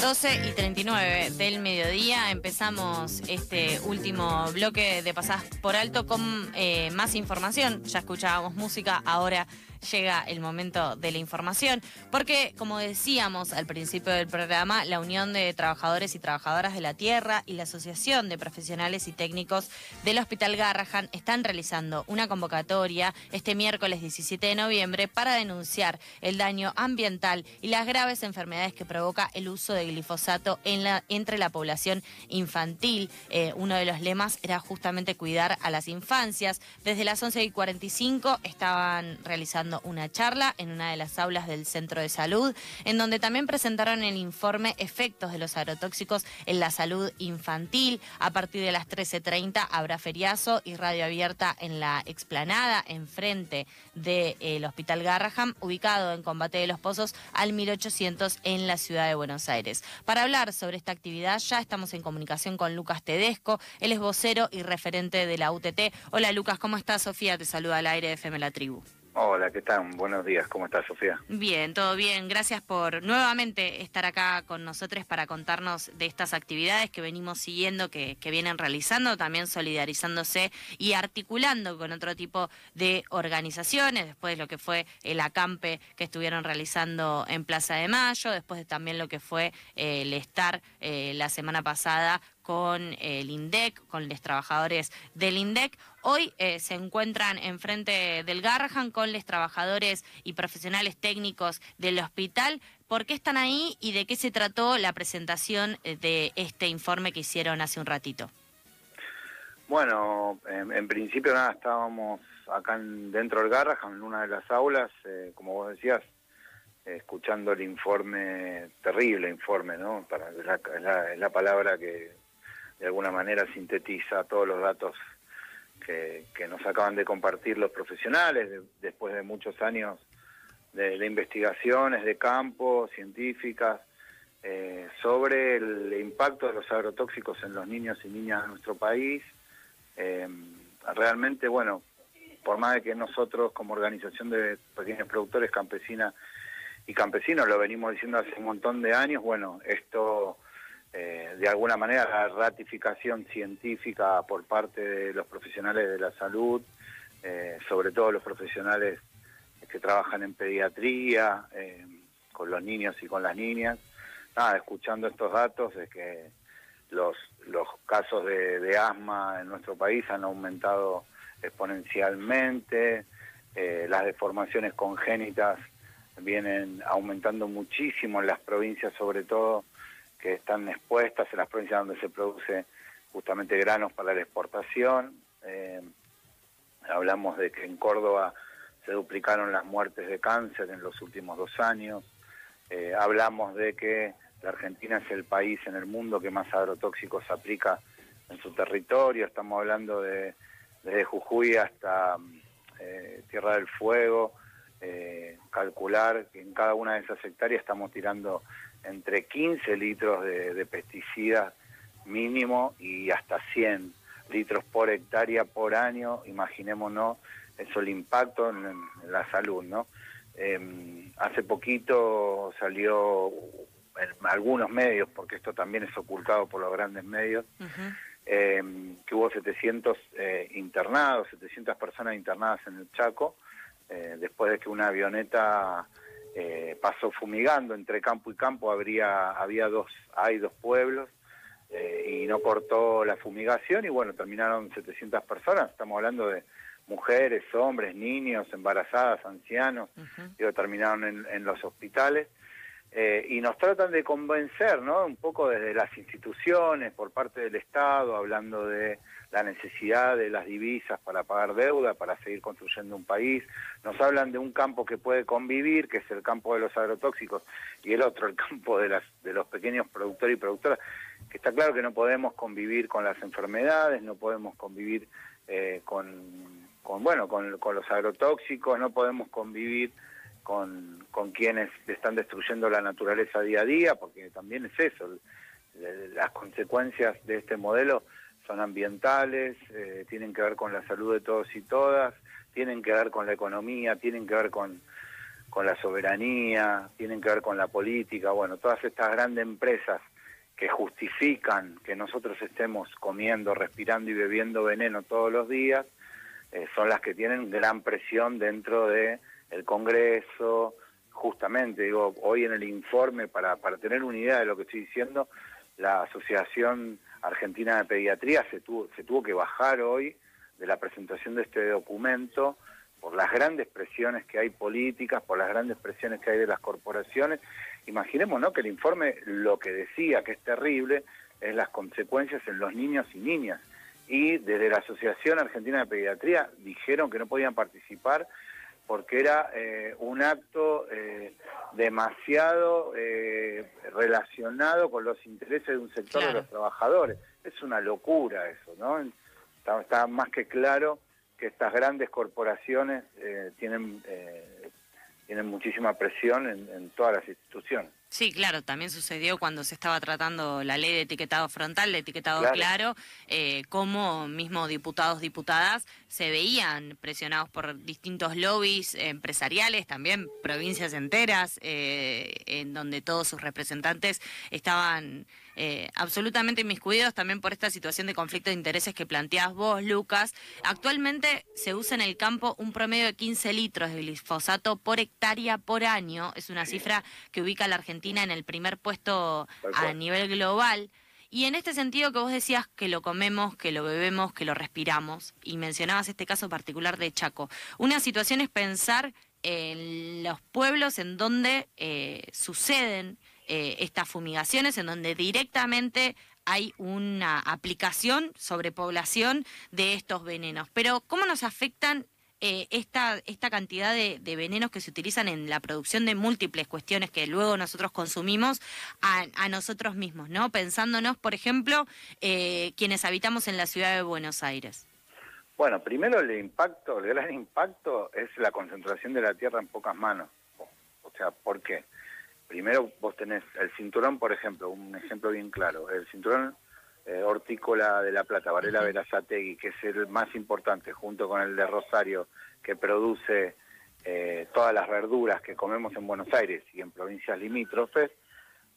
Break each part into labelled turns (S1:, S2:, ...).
S1: 12 y 39 del mediodía empezamos este último bloque de pasadas por alto con eh, más información. Ya escuchábamos música, ahora llega el momento de la información, porque como decíamos al principio del programa, la Unión de Trabajadores y Trabajadoras de la Tierra y la Asociación de Profesionales y Técnicos del Hospital Garrahan están realizando una convocatoria este miércoles 17 de noviembre para denunciar el daño ambiental y las graves enfermedades que provoca el uso de glifosato entre la población infantil. Eh, uno de los lemas era justamente cuidar a las infancias. Desde las 11 y 45 estaban realizando una charla en una de las aulas del centro de salud, en donde también presentaron el informe Efectos de los agrotóxicos en la salud infantil. A partir de las 13.30 habrá feriazo y radio abierta en la explanada, enfrente del Hospital Garraham, ubicado en Combate de los Pozos al 1800 en la ciudad de Buenos Aires. Para hablar sobre esta actividad ya estamos en comunicación con Lucas Tedesco, él es vocero y referente de la UTT. Hola Lucas, ¿cómo estás? Sofía te saluda al aire de FM La Tribu.
S2: Hola, ¿qué tal? Buenos días, ¿cómo estás, Sofía?
S1: Bien, todo bien. Gracias por nuevamente estar acá con nosotros para contarnos de estas actividades que venimos siguiendo, que, vienen realizando, también solidarizándose y articulando con otro tipo de organizaciones, después de lo que fue el acampe que estuvieron realizando en Plaza de Mayo, después de también lo que fue el estar eh, la semana pasada con el INDEC, con los trabajadores del INDEC. Hoy eh, se encuentran enfrente del Garrahan con los trabajadores y profesionales técnicos del hospital. ¿Por qué están ahí y de qué se trató la presentación eh, de este informe que hicieron hace un ratito?
S2: Bueno, en, principio nada, estábamos acá dentro del Garrahan, en una de las aulas, eh, como vos decías, escuchando el informe, terrible informe, ¿no? Para, es la palabra que de alguna manera sintetiza todos los datos que, nos acaban de compartir los profesionales después de muchos años de, investigaciones de campo, científicas, eh, sobre el impacto de los agrotóxicos en los niños y niñas de nuestro país. Eh, realmente, bueno, por más de que nosotros como organización de pequeños productores campesinas y campesinos lo venimos diciendo hace un montón de años, bueno, esto eh, de alguna manera la ratificación científica por parte de los profesionales de la salud, eh, sobre todo los profesionales que trabajan en pediatría, eh, con los niños y con las niñas. Escuchando estos datos de que los, los casos de, asma en nuestro país han aumentado exponencialmente, las deformaciones congénitas vienen aumentando muchísimo en las provincias, sobre todo que están expuestas en las provincias donde se produce justamente granos para la exportación. Eh, hablamos de que en Córdoba se duplicaron las muertes de cáncer en los últimos dos años. Eh, hablamos de que la Argentina es el país en el mundo que más agrotóxicos aplica en su territorio. Estamos hablando de desde Jujuy hasta eh, Tierra del Fuego. Calcular que en cada una de esas hectáreas estamos tirando entre 15 litros de, pesticidas mínimo y hasta 100 litros por hectárea por año, imaginémonos eso el impacto en, la salud, ¿no? Em, hace poquito salió en algunos medios, porque esto también es ocultado por los grandes medios, em, que hubo 700 eh, internados, 700 personas internadas en el Chaco, eh, después de que una avioneta eh, pasó fumigando entre campo y campo habría había dos hay dos pueblos eh, y no cortó la fumigación y bueno terminaron 700 personas. Estamos hablando de mujeres hombres niños embarazadas ancianos. Uh terminaron en, en, los hospitales eh, y nos tratan de convencer no un poco desde las instituciones por parte del Estado hablando de la necesidad de las divisas para pagar deuda, para seguir construyendo un país. Nos hablan de un campo que puede convivir, que es el campo de los agrotóxicos, y el otro, el campo de, las, de los pequeños productores y productoras, que está claro que no podemos convivir con las enfermedades, no podemos convivir eh, con, con, bueno, con, con los agrotóxicos, no podemos convivir con, con quienes están destruyendo la naturaleza día a día, porque también es eso, las consecuencias de este modelo son ambientales, eh, tienen que ver con la salud de todos y todas, tienen que ver con la economía, tienen que ver con, con la soberanía, tienen que ver con la política, bueno, todas estas grandes empresas que justifican que nosotros estemos comiendo, respirando y bebiendo veneno todos los días, eh, son las que tienen gran presión dentro de el Congreso, justamente, digo, hoy en el informe, para, para tener una idea de lo que estoy diciendo, la Asociación Argentina de Pediatría se tuvo, se tuvo que bajar hoy de la presentación de este documento por las grandes presiones que hay políticas, por las grandes presiones que hay de las corporaciones. Imaginemos ¿no? que el informe lo que decía, que es terrible, es las consecuencias en los niños y niñas. Y desde la Asociación Argentina de Pediatría dijeron que no podían participar porque era eh, un acto eh, demasiado eh, relacionado con los intereses de un sector de los trabajadores. Es una locura eso, ¿no? está más que claro que estas grandes corporaciones eh, tienen, eh, tienen muchísima presión en, todas las instituciones.
S1: Sí, claro, también sucedió cuando se estaba tratando la ley de etiquetado frontal, de etiquetado claro, eh, como mismo diputados, diputadas se veían presionados por distintos lobbies empresariales, también provincias enteras, en donde todos sus representantes estaban eh, absolutamente inmiscuidos también por esta situación de conflicto de intereses que planteas vos, Lucas. Actualmente se usa en el campo un promedio de 15 litros de glifosato por hectárea por año. Es una cifra que ubica a la Argentina en el primer puesto a nivel global. Y en este sentido que vos decías que lo comemos, que lo bebemos, que lo respiramos, y mencionabas este caso particular de Chaco, una situación es pensar en los pueblos en donde eh, suceden eh, estas fumigaciones en donde directamente hay una aplicación sobre población de estos venenos. Pero ¿cómo nos afectan eh, esta, esta cantidad de, venenos que se utilizan en la producción de múltiples cuestiones que luego nosotros consumimos a, nosotros mismos, ¿no? Pensándonos, por ejemplo, eh, quienes habitamos en la ciudad de Buenos Aires.
S2: Bueno, primero el impacto, el gran impacto es la concentración de la tierra en pocas manos. O sea, ¿por qué? Primero vos tenés el cinturón, por ejemplo, un ejemplo bien claro, el cinturón eh, hortícola de La Plata, Varela Verazategui, que es el más importante, junto con el de Rosario, que produce eh, todas las verduras que comemos en Buenos Aires y en provincias limítrofes,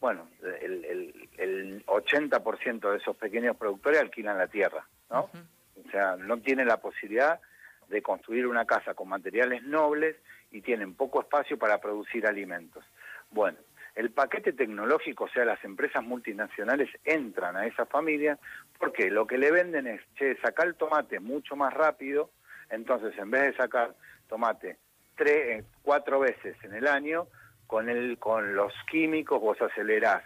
S2: bueno, el, el, 80% de esos pequeños productores alquilan la tierra, ¿no? O sea, no tienen la posibilidad de construir una casa con materiales nobles y tienen poco espacio para producir alimentos. Bueno, el paquete tecnológico, o sea, las empresas multinacionales entran a esa familia porque lo que le venden es, che, sacar el tomate mucho más rápido, entonces en vez de sacar tomate tres, eh, cuatro veces en el año, con, el, con los químicos vos acelerás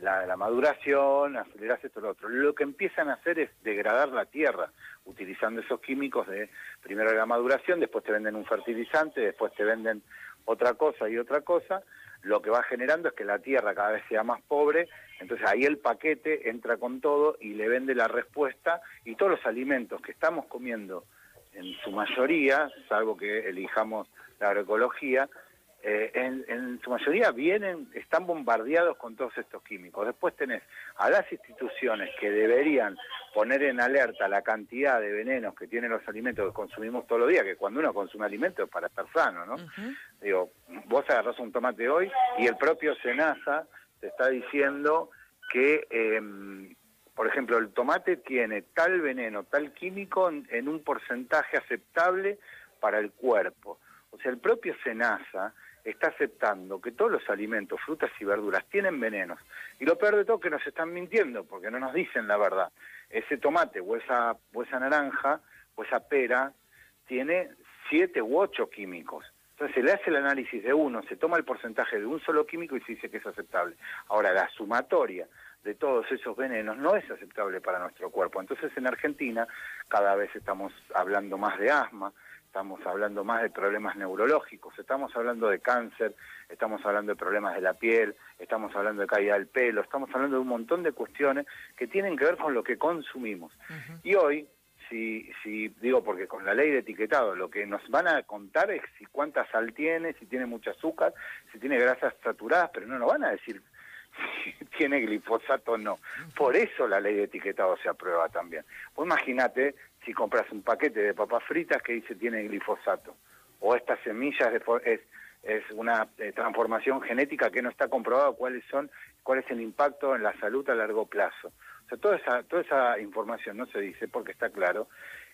S2: la maduración, acelerás esto y lo otro. Lo que empiezan a hacer es degradar la tierra utilizando esos químicos de primero la maduración, después te venden un fertilizante, después te venden otra cosa y otra cosa, lo que va generando es que la tierra cada vez sea más pobre, entonces ahí el paquete entra con todo y le vende la respuesta y todos los alimentos que estamos comiendo en su mayoría, salvo que elijamos la agroecología, eh, en, su mayoría vienen, están bombardeados con todos estos químicos. Después tenés a las instituciones que deberían poner en alerta la cantidad de venenos que tienen los alimentos que consumimos todos los días, que cuando uno consume alimentos es para estar sano, ¿no? Digo, vos agarrás un tomate hoy y el propio Senasa te está diciendo que, em, por ejemplo, el tomate tiene tal veneno, tal químico en un porcentaje aceptable para el cuerpo. O sea, el propio Senasa está aceptando que todos los alimentos, frutas y verduras tienen venenos. Y lo peor de todo que nos están mintiendo, porque no nos dicen la verdad. Ese tomate o esa, o esa naranja o esa pera tiene siete u ocho químicos. Entonces se le hace el análisis de uno, se toma el porcentaje de un solo químico y se dice que es aceptable. Ahora, la sumatoria de todos esos venenos no es aceptable para nuestro cuerpo. Entonces en Argentina cada vez estamos hablando más de asma, estamos hablando más de problemas neurológicos, estamos hablando de cáncer, estamos hablando de problemas de la piel, estamos hablando de caída del pelo, estamos hablando de un montón de cuestiones que tienen que ver con lo que consumimos. Y hoy, si, si digo, porque con la ley de etiquetado lo que nos van a contar es si cuánta sal tiene, si tiene mucha azúcar, si tiene grasas saturadas, pero no nos van a decir si tiene glifosato o no. Por eso la ley de etiquetado se aprueba también. Pues imagínate si compras un paquete de papas fritas que dice tiene glifosato, o estas semillas es una eh, transformación genética que no está comprobado cuáles son, cuál es el impacto en la salud a largo plazo. O sea, toda esa, toda esa información no se dice porque está claro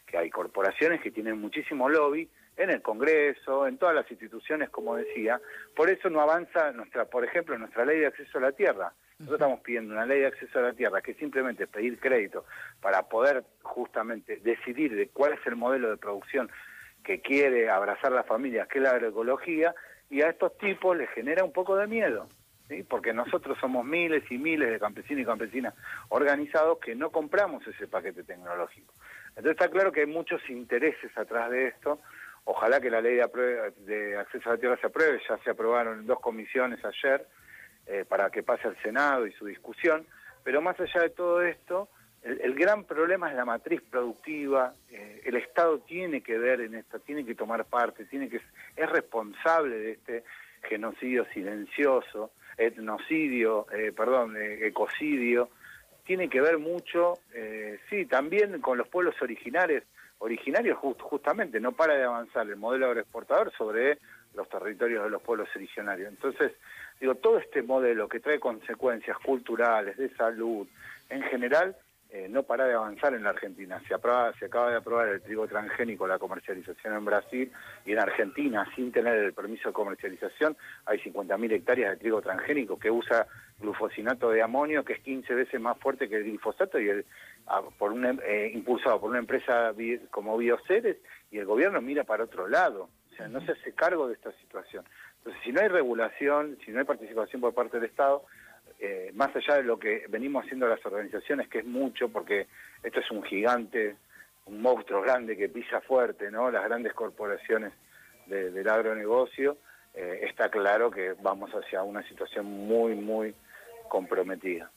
S2: que hay corporaciones que tienen muchísimo lobby en el Congreso, en todas las instituciones, como decía. Por eso no avanza nuestra, por ejemplo, nuestra ley de acceso a la tierra. Nosotros estamos pidiendo una ley de acceso a la tierra que simplemente pedir crédito para poder justamente decidir de cuál es el modelo de producción que quiere abrazar la familia, que es la agroecología, y a estos tipos les genera un poco de miedo, ¿sí? porque nosotros somos miles y miles de campesinos y campesinas organizados que no compramos ese paquete tecnológico. Entonces está claro que hay muchos intereses atrás de esto. Ojalá que la ley de, de acceso a la tierra se apruebe, ya se aprobaron dos comisiones ayer eh, para que pase al Senado y su discusión, pero más allá de todo esto, el, gran problema es la matriz productiva, eh, el Estado tiene que ver en esto, tiene que tomar parte, tiene que es responsable de este genocidio silencioso, etnocidio, eh, perdón, eh, ecocidio, tiene que ver mucho, sí, también con los pueblos originarios, originarios justamente, no para de avanzar el modelo agroexportador sobre los territorios de los pueblos originarios. Entonces, digo, todo este modelo que trae consecuencias culturales, de salud, en general, eh, no para de avanzar en la Argentina. Se, se acaba de aprobar el trigo transgénico, la comercialización en Brasil y en Argentina, sin tener el permiso de comercialización, hay 50.000 hectáreas de trigo transgénico que usa glufosinato de amonio, que es 15 veces más fuerte que el glifosato y el, por eh, impulsado por una empresa como Bioceres y el gobierno mira para otro lado. O sea, no se hace cargo de esta situación. Entonces, si no hay regulación, si no hay participación por parte del Estado, eh, más allá de lo que venimos haciendo las organizaciones, que es mucho, porque esto es un gigante, un monstruo grande que pisa fuerte, ¿no? Las grandes corporaciones del agronegocio, eh, está claro que vamos hacia una situación muy, muy comprometida.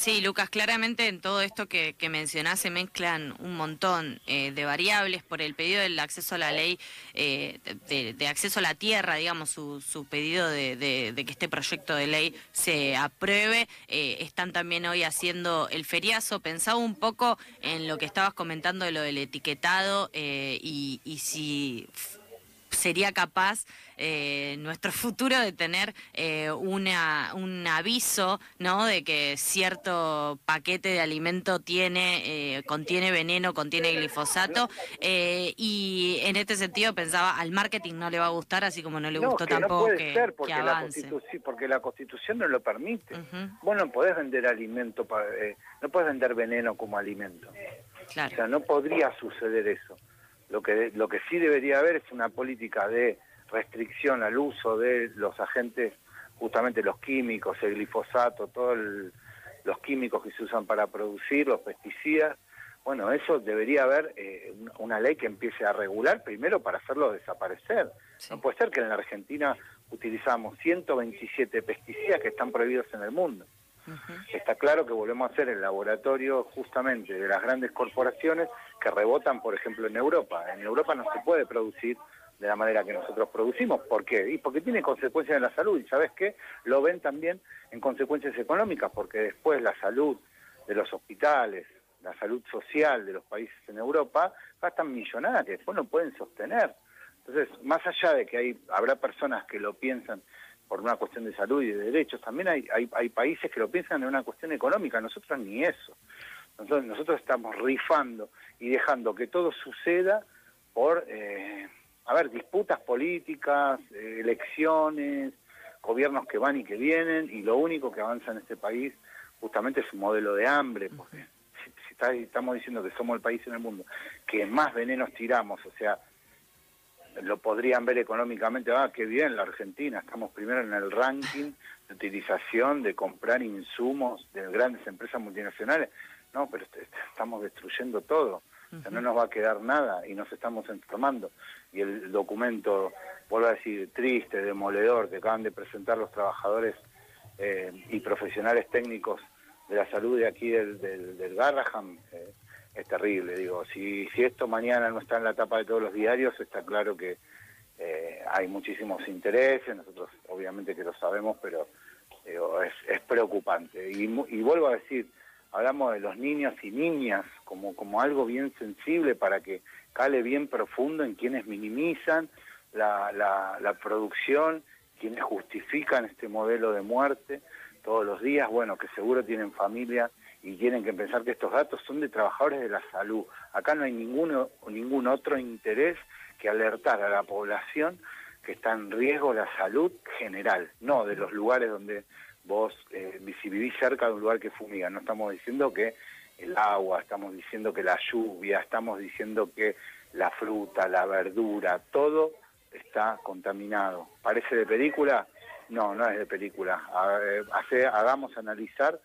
S1: Sí, Lucas, claramente en todo esto que, que mencionás se mezclan un montón eh, de variables por el pedido del acceso a la ley, eh, de, acceso a la tierra, digamos, su, su pedido de, que este proyecto de ley se apruebe. Eh, están también hoy haciendo el feriazo. Pensaba un poco en lo que estabas comentando de lo del etiquetado y, y si sería capaz eh, nuestro futuro de tener eh, una, un aviso ¿no? de que cierto paquete de alimento tiene, eh, contiene veneno, contiene glifosato. y en este sentido pensaba, al marketing no le va a gustar, así como no le gustó tampoco que, ser
S2: porque. La porque la Constitución no lo permite. Vos no podés vender alimento, para, no podés vender veneno como alimento. O sea, no podría suceder eso. Lo que, lo que sí debería haber es una política de restricción al uso de los agentes, justamente los químicos, el glifosato, todos los químicos que se usan para producir, los pesticidas. Bueno, eso debería haber eh, una ley que empiece a regular primero para hacerlo desaparecer. No puede ser que en la Argentina utilizamos 127 pesticidas que están prohibidos en el mundo. Está claro que volvemos a ser el laboratorio justamente de las grandes corporaciones que rebotan, por ejemplo, en Europa. En Europa no se puede producir de la manera que nosotros producimos. ¿Por qué? Y porque tiene consecuencias en la salud. ¿Y sabes qué? Lo ven también en consecuencias económicas, porque después la salud de los hospitales, la salud social de los países en Europa, gastan millonadas que después no pueden sostener. Entonces, más allá de que hay, habrá personas que lo piensan por una cuestión de salud y de derechos, también hay, hay, hay países que lo piensan en una cuestión económica, nosotros ni eso. Nosotros, nosotros estamos rifando y dejando que todo suceda por, eh, a ver, disputas políticas, eh, elecciones, gobiernos que van y que vienen, y lo único que avanza en este país justamente es un modelo de hambre, porque si, estamos diciendo que somos el país en el mundo que más venenos tiramos, o sea, lo podrían ver económicamente, ah, qué bien la Argentina, estamos primero en el ranking de utilización, de comprar insumos de grandes empresas multinacionales, no, pero estamos destruyendo todo. O sea, no nos va a quedar nada y nos estamos enfermando. Y el documento, vuelvo a decir, triste, demoledor, que acaban de presentar los trabajadores eh, y profesionales técnicos de la salud de aquí del, del, Garraham, eh, es terrible. Digo, si, si esto mañana no está en la tapa de todos los diarios, está claro que eh, hay muchísimos intereses, nosotros obviamente que lo sabemos, pero es, es preocupante. Y, y vuelvo a decir, hablamos de los niños y niñas como, como algo bien sensible para que cale bien profundo en quienes minimizan la, la, producción, quienes justifican este modelo de muerte todos los días, bueno, que seguro tienen familia y tienen que pensar que estos datos son de trabajadores de la salud. Acá no hay ninguno, ningún otro interés que alertar a la población que está en riesgo la salud general, no de los lugares donde vos eh, vivís cerca de un lugar que fumiga. No estamos diciendo que el agua, estamos diciendo que la lluvia, estamos diciendo que la fruta, la verdura, todo está contaminado. ¿Parece de película? No, no es de película. Hace, hagamos analizar,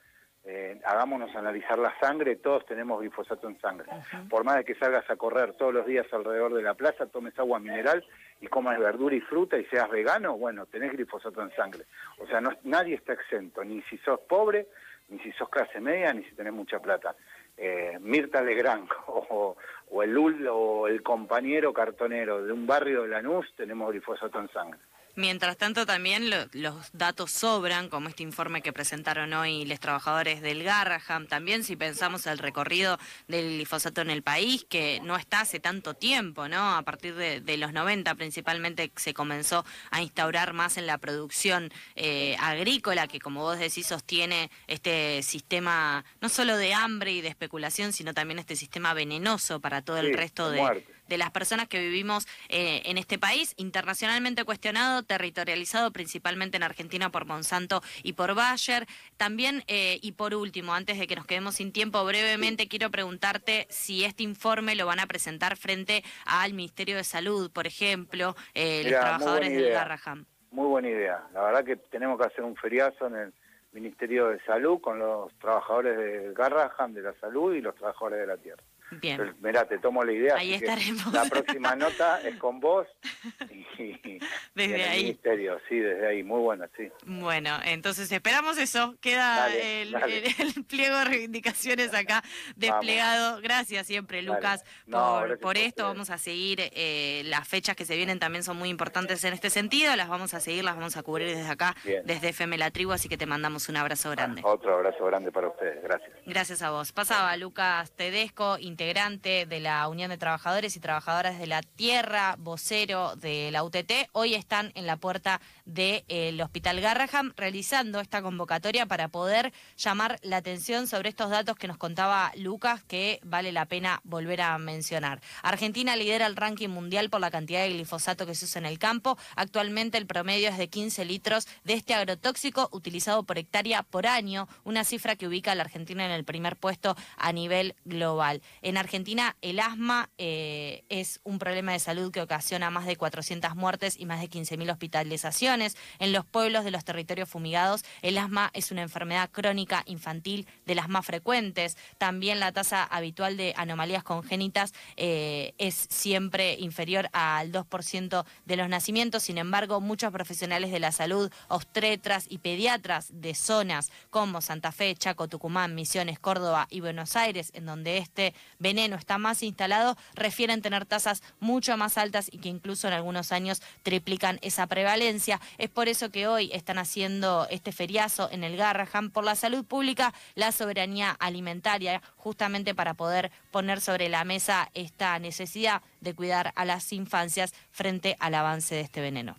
S2: eh, hagámonos analizar la sangre, todos tenemos glifosato en sangre. Por más de que salgas a correr todos los días alrededor de la plaza, tomes agua mineral y comas verdura y fruta y seas vegano, bueno, tenés glifosato en sangre. O sea, no, nadie está exento, ni si sos pobre, ni si sos clase media, ni si tenés mucha plata. Eh, Mirta Legrand o, o el o el compañero cartonero de un barrio de Lanús tenemos glifosato en sangre.
S1: Mientras tanto, también los datos sobran, como este informe que presentaron hoy los trabajadores del Garraham. También, si pensamos el recorrido del glifosato en el país, que no está hace tanto tiempo, ¿no? A partir de, los 90, principalmente, se comenzó a instaurar más en la producción eh, agrícola, que, como vos decís, sostiene este sistema no solo de hambre y de especulación, sino también este sistema venenoso para todo el resto de de las personas que vivimos eh, en este país, internacionalmente cuestionado, territorializado principalmente en Argentina por Monsanto y por Bayer. También, eh, y por último, antes de que nos quedemos sin tiempo, brevemente quiero preguntarte si este informe lo van a presentar frente al Ministerio de Salud, por ejemplo, eh, los trabajadores del Garraham.
S2: Muy buena idea. La verdad que tenemos que hacer un feriazo en el Ministerio de Salud con los trabajadores del Garraham, de la salud y los trabajadores de la tierra. Bien. Mirá, te tomo la idea.
S1: Ahí estaremos.
S2: La próxima nota es con vos y,
S1: desde ahí.
S2: ministerio, sí, desde ahí. Muy buena, sí.
S1: Bueno, entonces esperamos eso. Queda el, pliego de reivindicaciones acá desplegado. Gracias siempre, Lucas, por, esto. Vamos a seguir. Eh, las fechas que se vienen también son muy importantes en este sentido. Las vamos a seguir, las vamos a cubrir desde acá, desde FM La Tribu. Así que te mandamos un abrazo grande.
S2: otro abrazo grande para ustedes. Gracias.
S1: Gracias a vos. Pasaba Lucas Tedesco, integrante de la Unión de Trabajadores y Trabajadoras de la Tierra, vocero de la UTT, hoy están en la puerta del de, Hospital Garraham realizando esta convocatoria para poder llamar la atención sobre estos datos que nos contaba Lucas que vale la pena volver a mencionar. Argentina lidera el ranking mundial por la cantidad de glifosato que se usa en el campo. Actualmente el promedio es de 15 litros de este agrotóxico utilizado por hectárea por año, una cifra que ubica a la Argentina en el primer puesto a nivel global. En Argentina el asma eh, es un problema de salud que ocasiona más de 400 muertes y más de 15.000 hospitalizaciones. En los pueblos de los territorios fumigados el asma es una enfermedad crónica infantil de las más frecuentes. También la tasa habitual de anomalías congénitas eh, es siempre inferior al 2% de los nacimientos. Sin embargo, muchos profesionales de la salud, obstetras y pediatras de zonas como Santa Fe, Chaco, Tucumán, Misiones, Córdoba y Buenos Aires, en donde este veneno está más instalado, refieren tener tasas mucho más altas y que incluso en algunos años triplican esa prevalencia. Es por eso que hoy están haciendo este feriazo en el Garraham por la salud pública, la soberanía alimentaria, justamente para poder poner sobre la mesa esta necesidad de cuidar a las infancias frente al avance de este veneno.